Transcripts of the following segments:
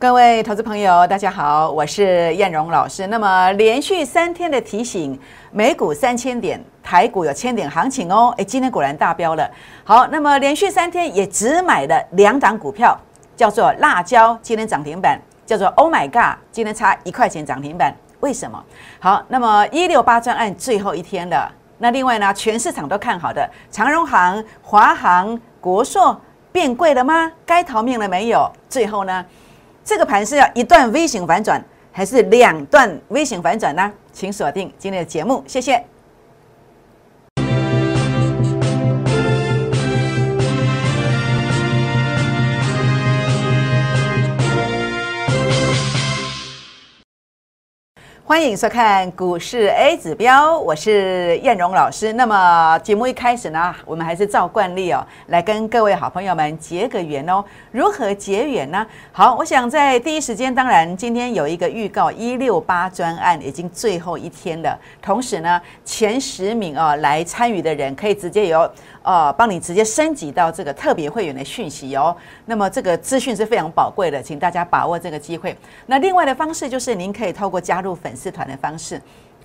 各位投资朋友，大家好，我是燕荣老师。那么连续三天的提醒，美股三千点，台股有千点行情哦。诶，今天果然大飙了。好，那么连续三天也只买了两档股票，叫做辣椒，今天涨停板；叫做 Oh my God，今天差一块钱涨停板。为什么？好，那么一六八专案最后一天了。那另外呢，全市场都看好的长荣行、华航、国硕变贵了吗？该逃命了没有？最后呢？这个盘是要一段 V 型反转，还是两段 V 型反转呢？请锁定今天的节目，谢谢。欢迎收看股市 A 指标，我是燕荣老师。那么节目一开始呢，我们还是照惯例哦，来跟各位好朋友们结个缘哦。如何结缘呢？好，我想在第一时间，当然今天有一个预告，一六八专案已经最后一天了。同时呢，前十名哦来参与的人可以直接由。呃，帮你直接升级到这个特别会员的讯息哦。那么这个资讯是非常宝贵的，请大家把握这个机会。那另外的方式就是，您可以透过加入粉丝团的方式。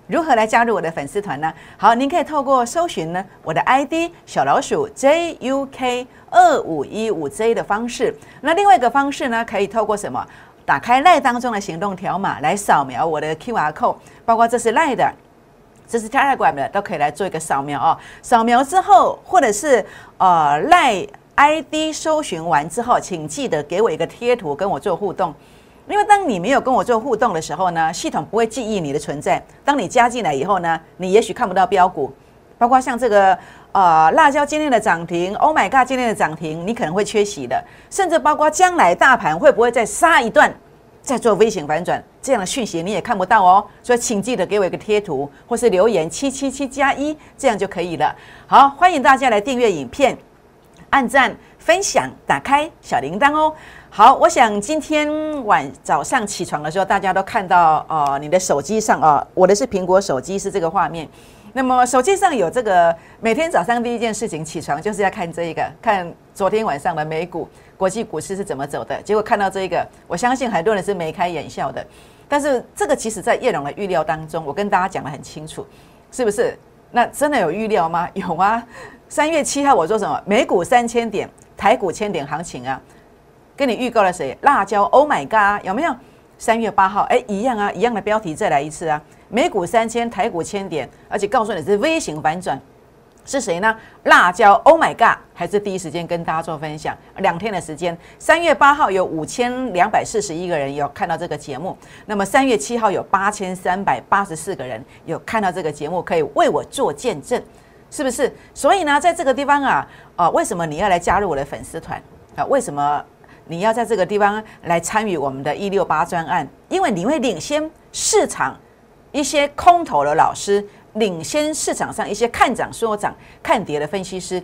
如何来加入我的粉丝团呢？好，您可以透过搜寻呢我的 ID 小老鼠 JUK 二五一五 J 的方式。那另外一个方式呢，可以透过什么？打开赖当中的行动条码来扫描我的 QR code，包括这是赖的。这是 Telegram 的，都可以来做一个扫描哦。扫描之后，或者是呃赖 ID 搜寻完之后，请记得给我一个贴图，跟我做互动。因为当你没有跟我做互动的时候呢，系统不会记忆你的存在。当你加进来以后呢，你也许看不到标股，包括像这个呃辣椒今天的涨停，Oh my God 今天的涨停，你可能会缺席的。甚至包括将来大盘会不会再杀一段？在做微型反转，这样的讯息你也看不到哦，所以请记得给我一个贴图，或是留言七七七加一，这样就可以了。好，欢迎大家来订阅影片、按赞、分享、打开小铃铛哦。好，我想今天晚早上起床的时候，大家都看到哦，你的手机上哦，我的是苹果手机，是这个画面。那么手机上有这个，每天早上第一件事情起床就是要看这一个，看昨天晚上的美股。国际股市是怎么走的？结果看到这一个，我相信很多人是眉开眼笑的。但是这个其实在叶龙的预料当中，我跟大家讲的很清楚，是不是？那真的有预料吗？有啊！三月七号我说什么？美股三千点，台股千点行情啊！跟你预告了谁？辣椒！Oh my god！有没有？三月八号，哎，一样啊，一样的标题，再来一次啊！美股三千，台股千点，而且告诉你是微型反转。是谁呢？辣椒，Oh my God！还是第一时间跟大家做分享。两天的时间，三月八号有五千两百四十一个人有看到这个节目，那么三月七号有八千三百八十四个人有看到这个节目，可以为我做见证，是不是？所以呢，在这个地方啊，啊，为什么你要来加入我的粉丝团啊？为什么你要在这个地方来参与我们的“一六八”专案？因为你会领先市场一些空头的老师。领先市场上一些看涨说涨、看跌的分析师，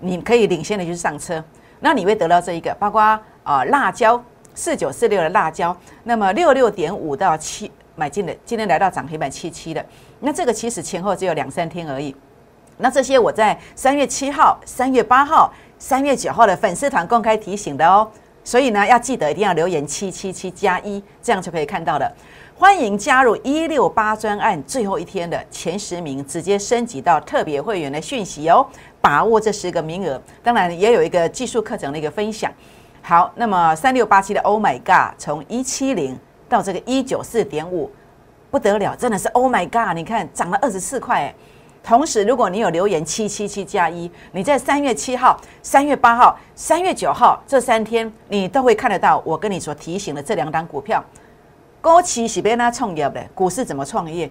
你可以领先的去上车，那你会得到这一个，包括啊辣椒四九四六的辣椒，那么六六点五到七买进的，今天来到涨停板七七的，那这个其实前后只有两三天而已，那这些我在三月七号、三月八号、三月九号的粉丝团公开提醒的哦，所以呢要记得一定要留言七七七加一，这样就可以看到了。欢迎加入一六八专案最后一天的前十名，直接升级到特别会员的讯息哦，把握这十个名额。当然也有一个技术课程的一个分享。好，那么三六八七的 Oh my God，从一七零到这个一九四点五，不得了，真的是 Oh my God！你看涨了二十四块。同时，如果你有留言七七七加一，你在三月七号、三月八号、三月九号这三天，你都会看得到我跟你所提醒的这两档股票。高企是别那创业的，股市怎么创业？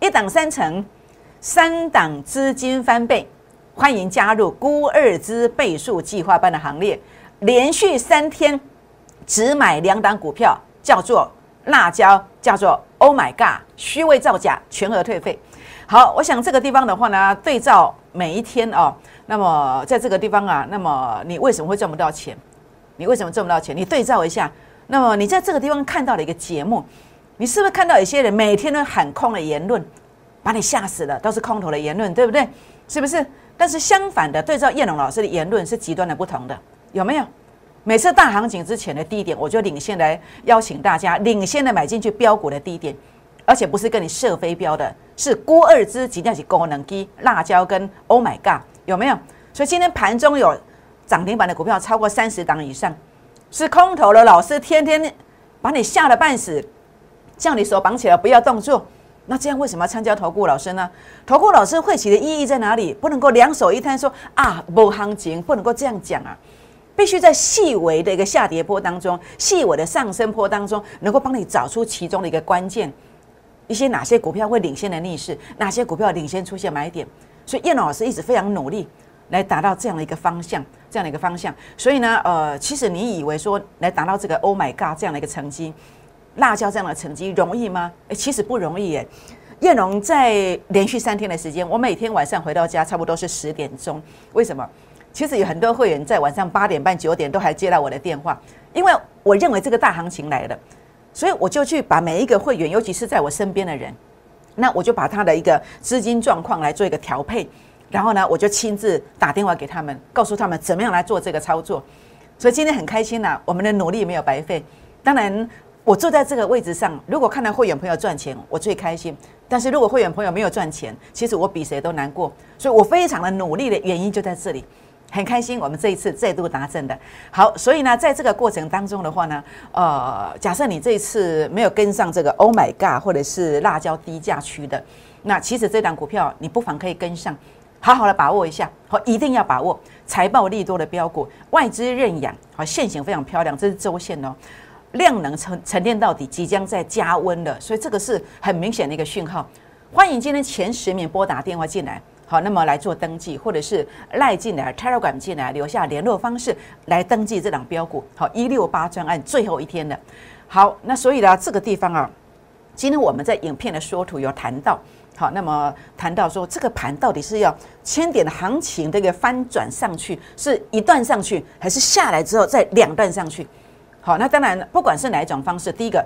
一档三成，三档资金翻倍，欢迎加入孤二资倍数计划班的行列。连续三天只买两档股票，叫做辣椒，叫做 Oh my God，虚伪造假，全额退费。好，我想这个地方的话呢，对照每一天哦，那么在这个地方啊，那么你为什么会赚不到钱？你为什么赚不到钱？你对照一下。那么你在这个地方看到了一个节目，你是不是看到有些人每天都喊空的言论，把你吓死了，都是空头的言论，对不对？是不是？但是相反的，对照叶龙老师的言论是极端的不同的，有没有？每次大行情之前的低点，我就领先来邀请大家领先的买进去标股的低点，而且不是跟你射飞镖的，是郭二之几那是功能机辣椒跟 Oh my God 有没有？所以今天盘中有涨停板的股票超过三十档以上，是空头的老师天天把你吓得半死，叫你手绑起来不要动作。那这样为什么要参加投顾老师呢？投顾老师会起的意义在哪里？不能够两手一摊说啊，不行情，不能够这样讲啊，必须在细微的一个下跌波当中，细微的上升波当中，能够帮你找出其中的一个关键，一些哪些股票会领先的逆势，哪些股票领先出现买点。所以叶老师一直非常努力来达到这样的一个方向，这样的一个方向。所以呢，呃，其实你以为说来达到这个 Oh my God 这样的一个成绩。辣椒这样的成绩容易吗？诶，其实不容易耶。燕荣在连续三天的时间，我每天晚上回到家差不多是十点钟。为什么？其实有很多会员在晚上八点半、九点都还接到我的电话，因为我认为这个大行情来了，所以我就去把每一个会员，尤其是在我身边的人，那我就把他的一个资金状况来做一个调配，然后呢，我就亲自打电话给他们，告诉他们怎么样来做这个操作。所以今天很开心呐，我们的努力没有白费。当然。我坐在这个位置上，如果看到会员朋友赚钱，我最开心；但是如果会员朋友没有赚钱，其实我比谁都难过。所以我非常的努力的原因就在这里，很开心。我们这一次再度达阵的好，所以呢，在这个过程当中的话呢，呃，假设你这一次没有跟上这个 Oh my God 或者是辣椒低价区的，那其实这档股票你不妨可以跟上，好好的把握一下，好，一定要把握财报利多的标股，外资认养，好，线型非常漂亮，这是周线哦。量能沉沉淀到底，即将在加温了，所以这个是很明显的一个讯号。欢迎今天前十名拨打电话进来，好，那么来做登记，或者是赖进来，Telegram 进来，留下联络方式来登记这档标股。好，一六八专案最后一天了。好，那所以呢，这个地方啊，今天我们在影片的缩图有谈到，好，那么谈到说这个盘到底是要千点的行情这个翻转上去，是一段上去，还是下来之后再两段上去？好，那当然，不管是哪一种方式，第一个，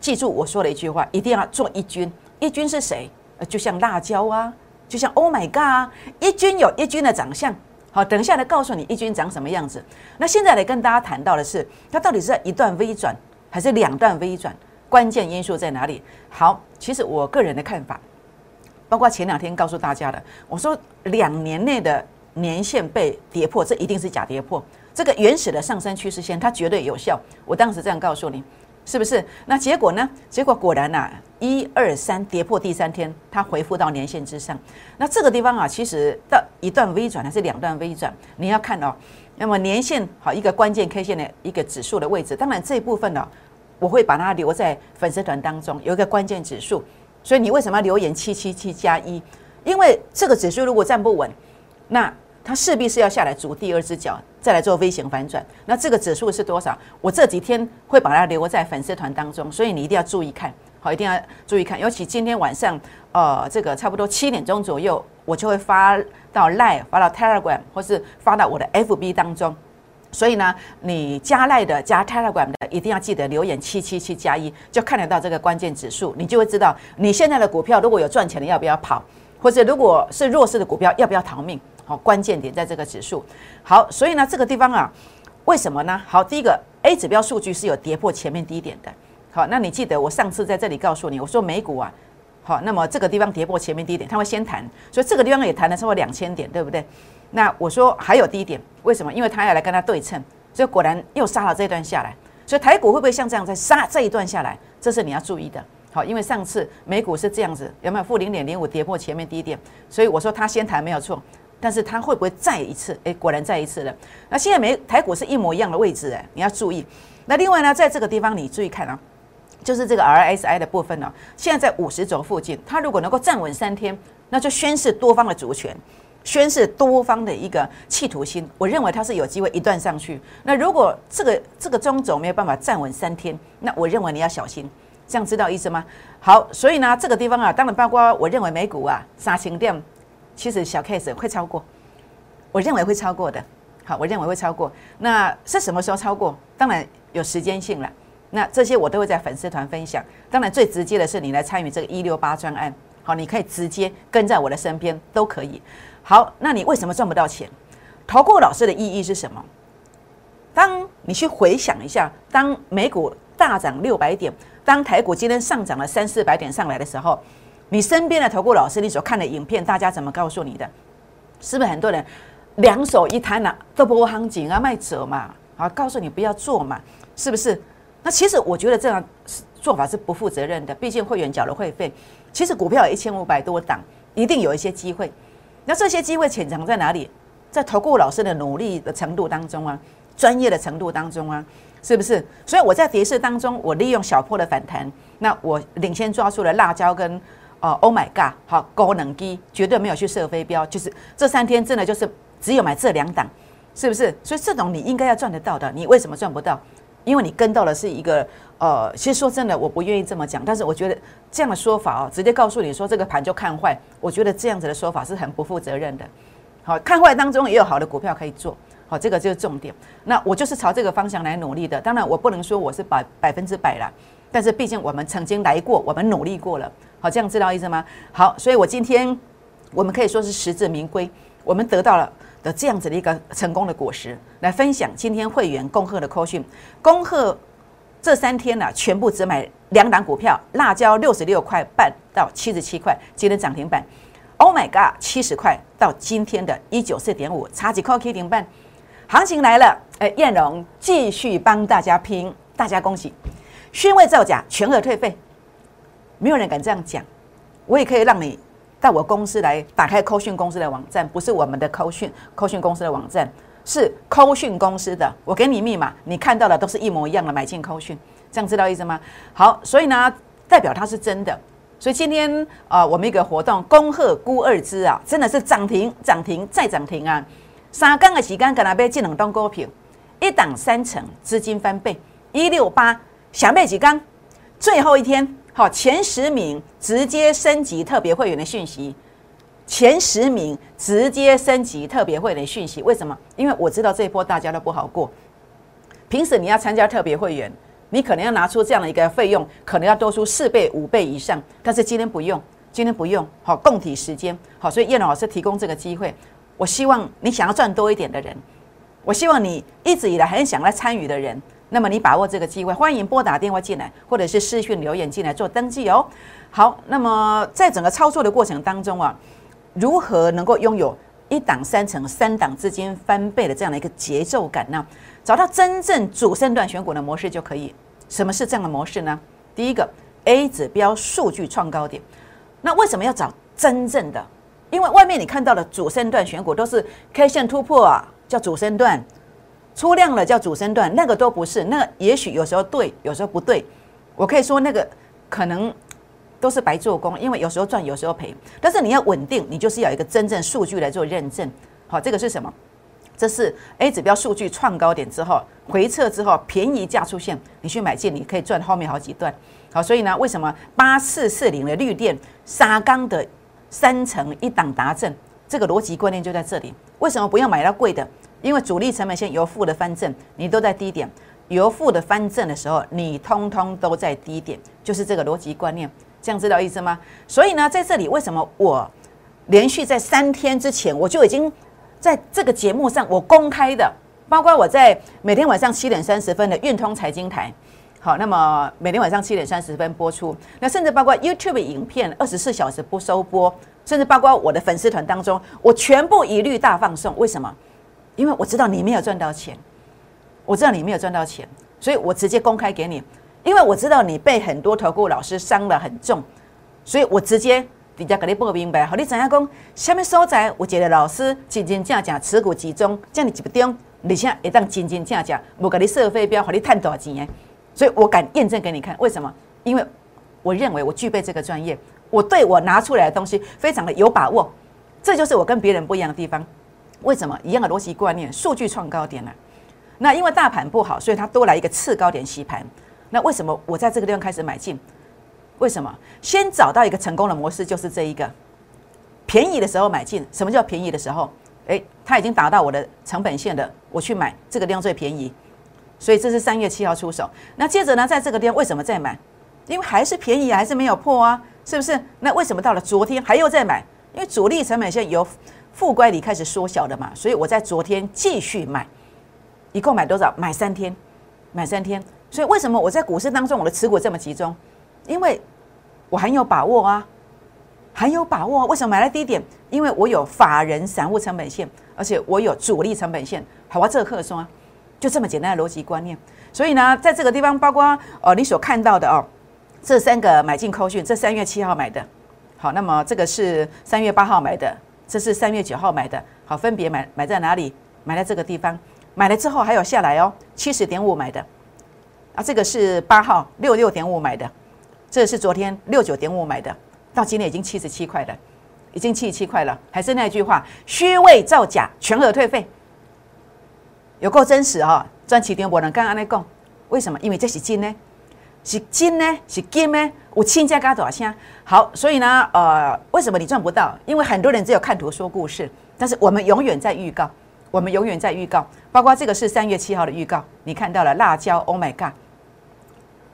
记住我说的一句话，一定要做一军。一军是谁？呃，就像辣椒啊，就像 Oh my God，一军有一军的长相。好，等一下来告诉你一军长什么样子。那现在来跟大家谈到的是，它到底是在一段微转还是两段微转？关键因素在哪里？好，其实我个人的看法，包括前两天告诉大家的，我说两年内的年限被跌破，这一定是假跌破。这个原始的上升趋势线，它绝对有效。我当时这样告诉你，是不是？那结果呢？结果果然呐，一二三跌破第三天，它回复到年线之上。那这个地方啊，其实到一段微转还是两段微转，你要看哦。那么年线好一个关键 K 线的一个指数的位置，当然这一部分呢，我会把它留在粉丝团当中，有一个关键指数。所以你为什么要留言七七七加一？因为这个指数如果站不稳，那。它势必是要下来筑第二只脚，再来做 V 型反转。那这个指数是多少？我这几天会把它留在粉丝团当中，所以你一定要注意看，好，一定要注意看。尤其今天晚上，呃，这个差不多七点钟左右，我就会发到 Line、发到 Telegram 或是发到我的 FB 当中。所以呢，你加 Line 的、加 Telegram 的，一定要记得留言七七七加一，就看得到这个关键指数，你就会知道你现在的股票如果有赚钱的要不要跑，或者如果是弱势的股票要不要逃命。好，关键点在这个指数。好，所以呢，这个地方啊，为什么呢？好，第一个 A 指标数据是有跌破前面低点的。好，那你记得我上次在这里告诉你，我说美股啊，好，那么这个地方跌破前面低点，它会先弹，所以这个地方也弹了超过两千点，对不对？那我说还有低点，为什么？因为它要来跟它对称，所以果然又杀了这一段下来。所以台股会不会像这样再杀这一段下来？这是你要注意的。好，因为上次美股是这样子，有没有负零点零五跌破前面低点？所以我说它先弹没有错。但是它会不会再一次？哎，果然再一次了。那现在美台股是一模一样的位置，哎，你要注意。那另外呢，在这个地方你注意看啊，就是这个 RSI 的部分呢，现在在五十轴附近，它如果能够站稳三天，那就宣示多方的主权，宣示多方的一个企图心。我认为它是有机会一段上去。那如果这个这个中轴没有办法站稳三天，那我认为你要小心。这样知道意思吗？好，所以呢，这个地方啊，当然包括我认为美股啊，杀青店。其实小 case 会超过，我认为会超过的。好，我认为会超过。那是什么时候超过？当然有时间性了。那这些我都会在粉丝团分享。当然最直接的是你来参与这个一六八专案。好，你可以直接跟在我的身边都可以。好，那你为什么赚不到钱？投顾老师的意义是什么？当你去回想一下，当美股大涨六百点，当台股今天上涨了三四百点上来的时候，你身边的投顾老师，你所看的影片，大家怎么告诉你的？是不是很多人两手一摊呐，都不行情啊，卖走嘛，啊，告诉你不要做嘛，是不是？那其实我觉得这样做法是不负责任的，毕竟会员缴了会费，其实股票有一千五百多档，一定有一些机会。那这些机会潜藏在哪里？在投顾老师的努力的程度当中啊。专业的程度当中啊，是不是？所以我在跌势当中，我利用小破的反弹，那我领先抓住了辣椒跟呃，Oh my God，好高能机，绝对没有去设飞镖，就是这三天真的就是只有买这两档，是不是？所以这种你应该要赚得到的，你为什么赚不到？因为你跟到的是一个呃，其实说真的，我不愿意这么讲，但是我觉得这样的说法哦，直接告诉你说这个盘就看坏，我觉得这样子的说法是很不负责任的。好看坏当中也有好的股票可以做。好，这个就是重点。那我就是朝这个方向来努力的。当然，我不能说我是百百分之百了，但是毕竟我们曾经来过，我们努力过了。好，这样知道意思吗？好，所以我今天我们可以说是实至名归，我们得到了的这样子的一个成功的果实，来分享今天会员恭贺的扣讯。恭贺这三天呢，全部只买两档股票，辣椒六十六块半到七十七块，今天涨停板。Oh my god，七十块到今天的一九四点五，差几块 K 停半。行情来了，哎，燕荣继续帮大家拼，大家恭喜！宣位造假，全额退费，没有人敢这样讲。我也可以让你到我公司来打开扣讯公司的网站，不是我们的扣讯扣讯公司的网站，是扣讯公司的。我给你密码，你看到的都是一模一样的，买进扣讯，这样知道意思吗？好，所以呢，代表它是真的。所以今天啊，我们一个活动，恭贺孤二之啊，真的是涨停，涨停再涨停啊！三更的时间，跟那边进两档股票，一档三成，资金翻倍，一六八想买几缸？最后一天，好前十名直接升级特别会员的讯息，前十名直接升级特别会员的讯息，为什么？因为我知道这一波大家都不好过，平时你要参加特别会员，你可能要拿出这样的一个费用，可能要多出四倍、五倍以上，但是今天不用，今天不用，好共体时间，好，所以叶老师提供这个机会。我希望你想要赚多一点的人，我希望你一直以来很想来参与的人，那么你把握这个机会，欢迎拨打电话进来，或者是私讯留言进来做登记哦。好，那么在整个操作的过程当中啊，如何能够拥有一档三成、三档之间翻倍的这样的一个节奏感呢？找到真正主升段选股的模式就可以。什么是这样的模式呢？第一个 A 指标数据创高点，那为什么要找真正的？因为外面你看到的主升段选股都是 K 线突破啊，叫主升段，出量了叫主升段，那个都不是，那也许有时候对，有时候不对。我可以说那个可能都是白做工，因为有时候赚，有时候赔。但是你要稳定，你就是要一个真正数据来做认证。好，这个是什么？这是 A 指标数据创高点之后回撤之后便宜价出现，你去买进，你可以赚后面好几段。好，所以呢，为什么八四四零的绿电沙钢的？三成一档达正，这个逻辑观念就在这里。为什么不要买到贵的？因为主力成本线由负的翻正，你都在低点；由负的翻正的时候，你通通都在低点，就是这个逻辑观念。这样知道意思吗？所以呢，在这里为什么我连续在三天之前，我就已经在这个节目上我公开的，包括我在每天晚上七点三十分的运通财经台。好，那么每天晚上七点三十分播出，那甚至包括 YouTube 影片二十四小时不收播，甚至包括我的粉丝团当中，我全部一律大放送。为什么？因为我知道你没有赚到钱，我知道你没有赚到钱，所以我直接公开给你。因为我知道你被很多投顾老师伤了很重，所以我直接比较给你报明白。好，你怎样讲？下面所在，我觉得老师真真正正持股集中，这样你记不定，你现在一旦真真正正，我给你设飞镖，和你赚多少钱？所以我敢验证给你看，为什么？因为我认为我具备这个专业，我对我拿出来的东西非常的有把握，这就是我跟别人不一样的地方。为什么？一样的逻辑观念，数据创高点了。那因为大盘不好，所以它多来一个次高点洗盘。那为什么我在这个地方开始买进？为什么？先找到一个成功的模式，就是这一个便宜的时候买进。什么叫便宜的时候？诶，它已经达到我的成本线的，我去买这个地方最便宜。所以这是三月七号出手，那接着呢，在这个地方为什么再买？因为还是便宜，还是没有破啊，是不是？那为什么到了昨天还又再买？因为主力成本线由负乖离开始缩小的嘛，所以我在昨天继续买，一共买多少？买三天，买三天。所以为什么我在股市当中我的持股这么集中？因为我很有把握啊，很有把握。为什么买在低点？因为我有法人散户成本线，而且我有主力成本线。好，啊这个课说啊，就这么简单的逻辑观念。所以呢，在这个地方，包括哦，你所看到的哦，这三个买进扣讯，这三月七号买的。好，那么这个是三月八号买的，这是三月九号买的。好，分别买买在哪里？买在这个地方，买了之后还有下来哦，七十点五买的。啊，这个是八号六六点五买的，这是昨天六九点五买的，到今天已经七十七块了，已经七十七块了。还是那句话，虚伪造假，全额退费，有够真实哈！赚起点我能刚刚那讲，为什么？因为这是金呢，是金呢，是金呢。有亲家加多少钱？好，所以呢，呃，为什么你赚不到？因为很多人只有看图说故事，但是我们永远在预告，我们永远在预告。包括这个是三月七号的预告，你看到了辣椒，Oh my God！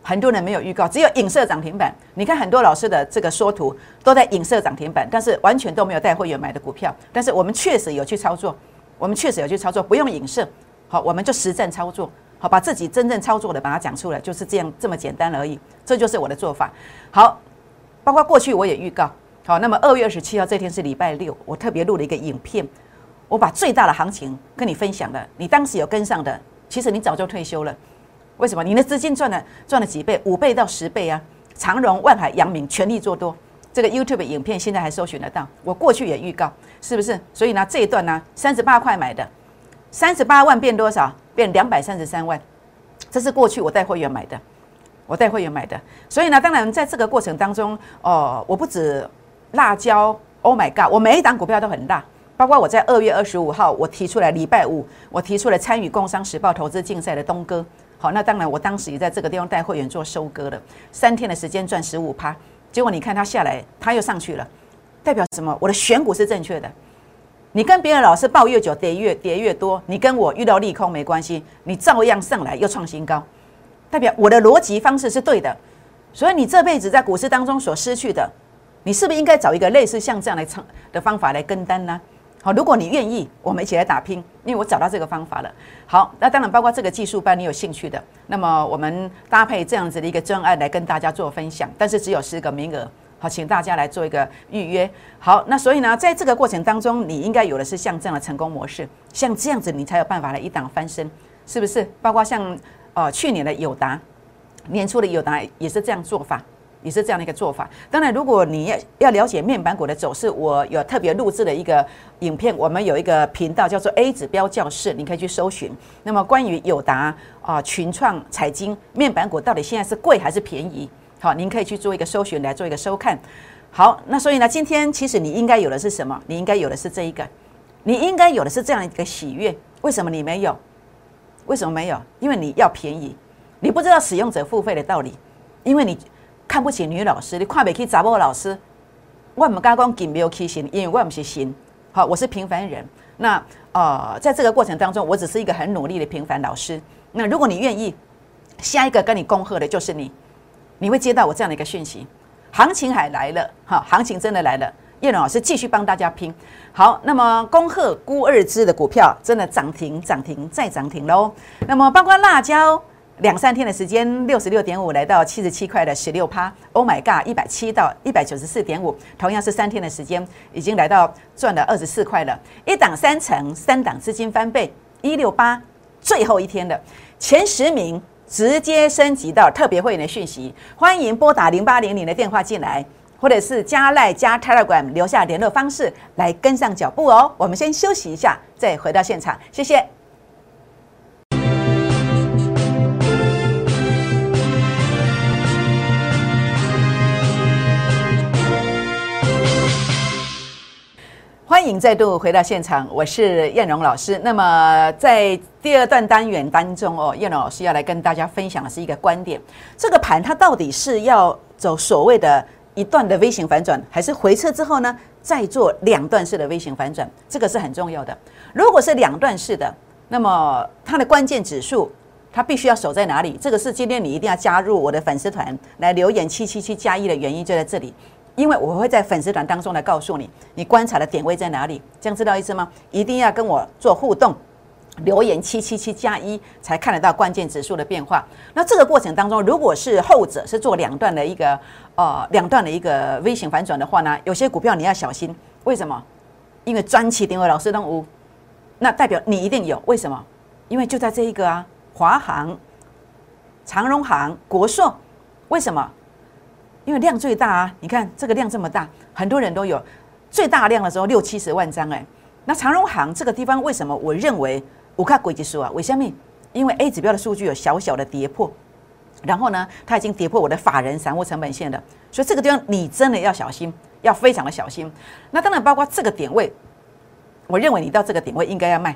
很多人没有预告，只有影射涨停板。你看很多老师的这个说图都在影射涨停板，但是完全都没有带会员买的股票。但是我们确实有去操作，我们确实有去操作，不用影射，好，我们就实战操作。好，把自己真正操作的把它讲出来，就是这样这么简单而已。这就是我的做法。好，包括过去我也预告。好，那么二月二十七号这天是礼拜六，我特别录了一个影片，我把最大的行情跟你分享了。你当时有跟上的，其实你早就退休了。为什么？你的资金赚了赚了几倍？五倍到十倍啊！长荣、万海、阳明全力做多。这个 YouTube 影片现在还搜寻得到。我过去也预告，是不是？所以呢，这一段呢，三十八块买的，三十八万变多少？变两百三十三万，这是过去我带会员买的，我带会员买的，所以呢，当然在这个过程当中，哦，我不止辣椒，Oh my God，我每一档股票都很大，包括我在二月二十五号我提出来，礼拜五我提出了参与工商时报投资竞赛的东哥，好，那当然我当时也在这个地方带会员做收割了，三天的时间赚十五趴，结果你看它下来，它又上去了，代表什么？我的选股是正确的。你跟别人老师抱越久跌越跌越多，你跟我遇到利空没关系，你照样上来又创新高，代表我的逻辑方式是对的。所以你这辈子在股市当中所失去的，你是不是应该找一个类似像这样来唱的方法来跟单呢？好，如果你愿意，我们一起来打拼，因为我找到这个方法了。好，那当然包括这个技术班，你有兴趣的，那么我们搭配这样子的一个专案来跟大家做分享，但是只有十个名额。好，请大家来做一个预约。好，那所以呢，在这个过程当中，你应该有的是像这样的成功模式，像这样子，你才有办法来一档翻身，是不是？包括像呃去年的友达，年初的友达也是这样做法，也是这样的一个做法。当然，如果你要要了解面板股的走势，我有特别录制的一个影片，我们有一个频道叫做 A 指标教室，你可以去搜寻。那么关于友达啊、群创、彩晶面板股到底现在是贵还是便宜？好，您可以去做一个搜寻，来做一个收看。好，那所以呢，今天其实你应该有的是什么？你应该有的是这一个，你应该有的是这样一个喜悦。为什么你没有？为什么没有？因为你要便宜，你不知道使用者付费的道理，因为你看不起女老师，你看不起杂波老师。我们刚刚讲没有起心，因为我们是心。好，我是平凡人。那呃，在这个过程当中，我只是一个很努力的平凡老师。那如果你愿意，下一个跟你恭贺的就是你。你会接到我这样的一个讯息，行情还来了哈，行情真的来了。叶龙老师继续帮大家拼好，那么恭贺估二支的股票真的涨停涨停再涨停喽。那么包括辣椒两三天的时间，六十六点五来到七十七块的十六趴，Oh my God，一百七到一百九十四点五，同样是三天的时间，已经来到赚了二十四块了。一档三成，三档资金翻倍，一六八最后一天的前十名。直接升级到特别会员的讯息，欢迎拨打零八零零的电话进来，或者是加赖加 Telegram 留下联络方式来跟上脚步哦。我们先休息一下，再回到现场，谢谢。欢迎再度回到现场，我是燕荣老师。那么在第二段单元当中哦，燕荣老师要来跟大家分享的是一个观点：这个盘它到底是要走所谓的一段的微型反转，还是回撤之后呢再做两段式的微型反转？这个是很重要的。如果是两段式的，那么它的关键指数它必须要守在哪里？这个是今天你一定要加入我的粉丝团来留言七七七加一的原因就在这里。因为我会在粉丝团当中来告诉你，你观察的点位在哪里，这样知道意思吗？一定要跟我做互动，留言七七七加一才看得到关键指数的变化。那这个过程当中，如果是后者是做两段的一个呃两段的一个微型反转的话呢，有些股票你要小心。为什么？因为专期定位老师都无，那代表你一定有。为什么？因为就在这一个啊，华航、长荣航、国硕，为什么？因为量最大啊！你看这个量这么大，很多人都有最大量的时候六七十万张哎。那长荣行这个地方为什么？我认为。我看轨迹数啊，为什么？因为 A 指标的数据有小小的跌破，然后呢，它已经跌破我的法人散户成本线了，所以这个地方你真的要小心，要非常的小心。那当然包括这个点位，我认为你到这个点位应该要卖，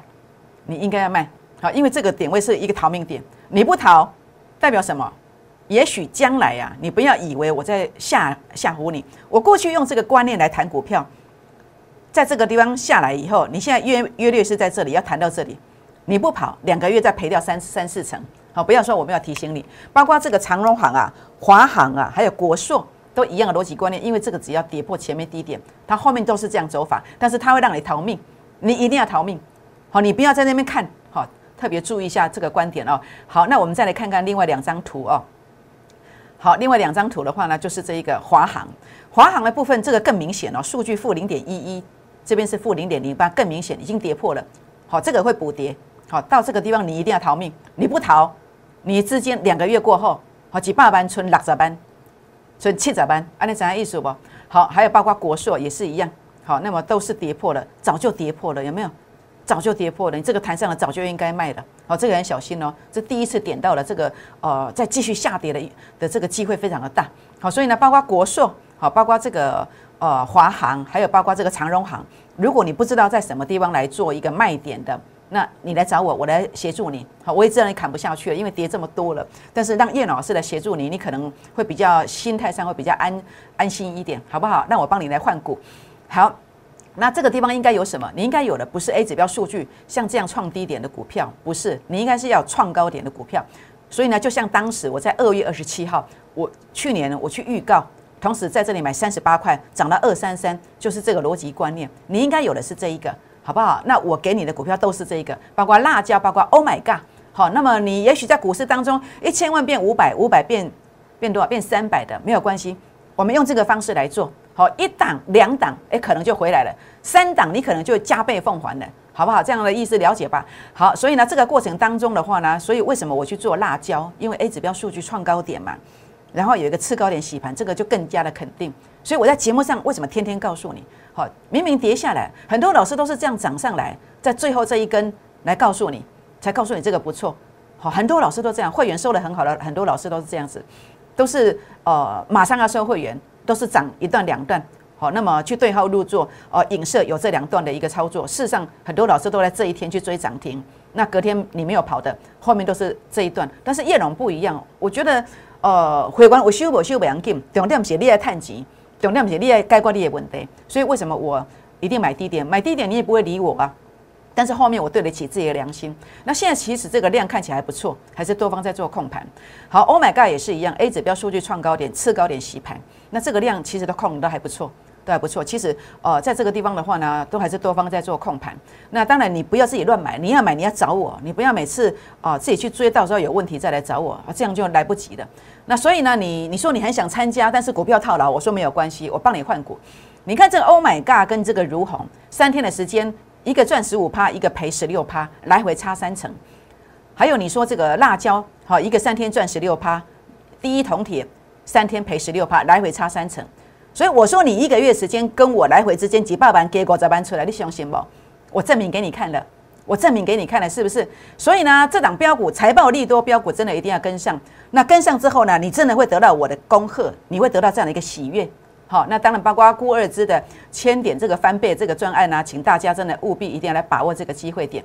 你应该要卖，好，因为这个点位是一个逃命点，你不逃代表什么？也许将来呀，你不要以为我在吓吓唬你，我过去用这个观念来谈股票，在这个地方下来以后，你现在约约略是在这里要谈到这里。你不跑，两个月再赔掉三三四成，好，不要说我们要提醒你，包括这个长荣行啊、华航啊，还有国硕，都一样的逻辑观念，因为这个只要跌破前面低点，它后面都是这样走法，但是它会让你逃命，你一定要逃命，好，你不要在那边看，好，特别注意一下这个观点哦。好，那我们再来看看另外两张图哦。好，另外两张图的话呢，就是这一个华航，华航的部分这个更明显哦，数据负零点一一，这边是负零点零八，更明显，已经跌破了，好，这个会补跌。好，到这个地方你一定要逃命，你不逃，你资金两个月过后，好几百班存六十班，存七十班，按你怎样意思不？好，还有包括国硕也是一样，好，那么都是跌破了，早就跌破了，有没有？早就跌破了，你这个弹上了早就应该卖了，好，这个很小心哦，这第一次点到了这个呃，再继续下跌的的这个机会非常的大，好，所以呢，包括国硕，好，包括这个呃华航，还有包括这个长荣航，如果你不知道在什么地方来做一个卖点的。那你来找我，我来协助你。好，我也知道你砍不下去了，因为跌这么多了。但是让叶老师来协助你，你可能会比较心态上会比较安安心一点，好不好？那我帮你来换股。好，那这个地方应该有什么？你应该有的不是 A 指标数据，像这样创低点的股票，不是。你应该是要创高点的股票。所以呢，就像当时我在二月二十七号，我去年我去预告，同时在这里买三十八块，涨到二三三，就是这个逻辑观念。你应该有的是这一个。好不好？那我给你的股票都是这一个，包括辣椒，包括 Oh my God。好，那么你也许在股市当中，一千万变五百，五百变变多少？变三百的没有关系。我们用这个方式来做，好，一档两档，哎，可能就回来了；三档你可能就加倍奉还了，好不好？这样的意思了解吧？好，所以呢，这个过程当中的话呢，所以为什么我去做辣椒？因为 A 指标数据创高点嘛。然后有一个次高点洗盘，这个就更加的肯定。所以我在节目上为什么天天告诉你？好，明明跌下来，很多老师都是这样涨上来，在最后这一根来告诉你，才告诉你这个不错。好，很多老师都这样，会员收的很好的，很多老师都是这样子，都是呃马上要收会员，都是涨一段两段。好，那么去对号入座，呃，影射有这两段的一个操作。事实上，很多老师都在这一天去追涨停，那隔天你没有跑的，后面都是这一段。但是叶龙不一样，我觉得。呃，会员我收不修不要紧，重点是你爱探钱，重点是你爱解决你的问题。所以为什么我一定买低点？买低点你也不会理我啊。但是后面我对得起自己的良心。那现在其实这个量看起来不错，还是多方在做控盘。好，Oh my God 也是一样，A 指标数据创高点，次高点洗盘。那这个量其实都控都还不错。都还不错，其实呃，在这个地方的话呢，都还是多方在做控盘。那当然，你不要自己乱买，你要买你要找我，你不要每次啊自己去追，到时候有问题再来找我，这样就来不及了。那所以呢，你你说你很想参加，但是股票套牢，我说没有关系，我帮你换股。你看这个 Oh my God 跟这个如虹，三天的时间，一个赚十五趴，一个赔十六趴，来回差三成。还有你说这个辣椒，好，一个三天赚十六趴，第一铜铁三天赔十六趴，来回差三成。所以我说，你一个月时间跟我来回之间几百万给国再搬出来，你相信不？我证明给你看了，我证明给你看了，是不是？所以呢，这档标股财报利多标股真的一定要跟上。那跟上之后呢，你真的会得到我的恭贺，你会得到这样的一个喜悦。好，那当然包括孤二支的千点这个翻倍这个专案呢，请大家真的务必一定要来把握这个机会点。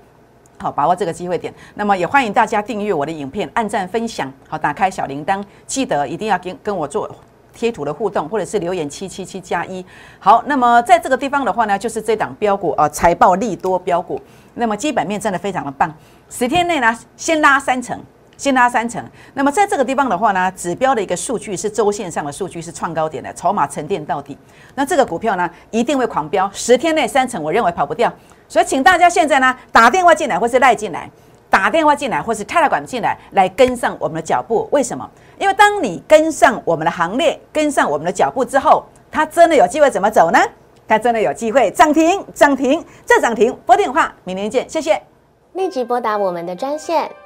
好，把握这个机会点。那么也欢迎大家订阅我的影片，按赞分享，好，打开小铃铛，记得一定要跟跟我做。贴图的互动，或者是留言七七七加一。好，那么在这个地方的话呢，就是这档标股啊，财报利多标股。那么基本面真的非常的棒，十天内呢，先拉三成，先拉三成。那么在这个地方的话呢，指标的一个数据是周线上的数据是创高点的，筹码沉淀到底。那这个股票呢，一定会狂飙，十天内三成，我认为跑不掉。所以请大家现在呢打电话进来或是赖进来，打电话进来或是泰来管进来，来跟上我们的脚步。为什么？因为当你跟上我们的行列，跟上我们的脚步之后，它真的有机会怎么走呢？它真的有机会涨停，涨停，再涨停。拨电话，明天见，谢谢。立即拨打我们的专线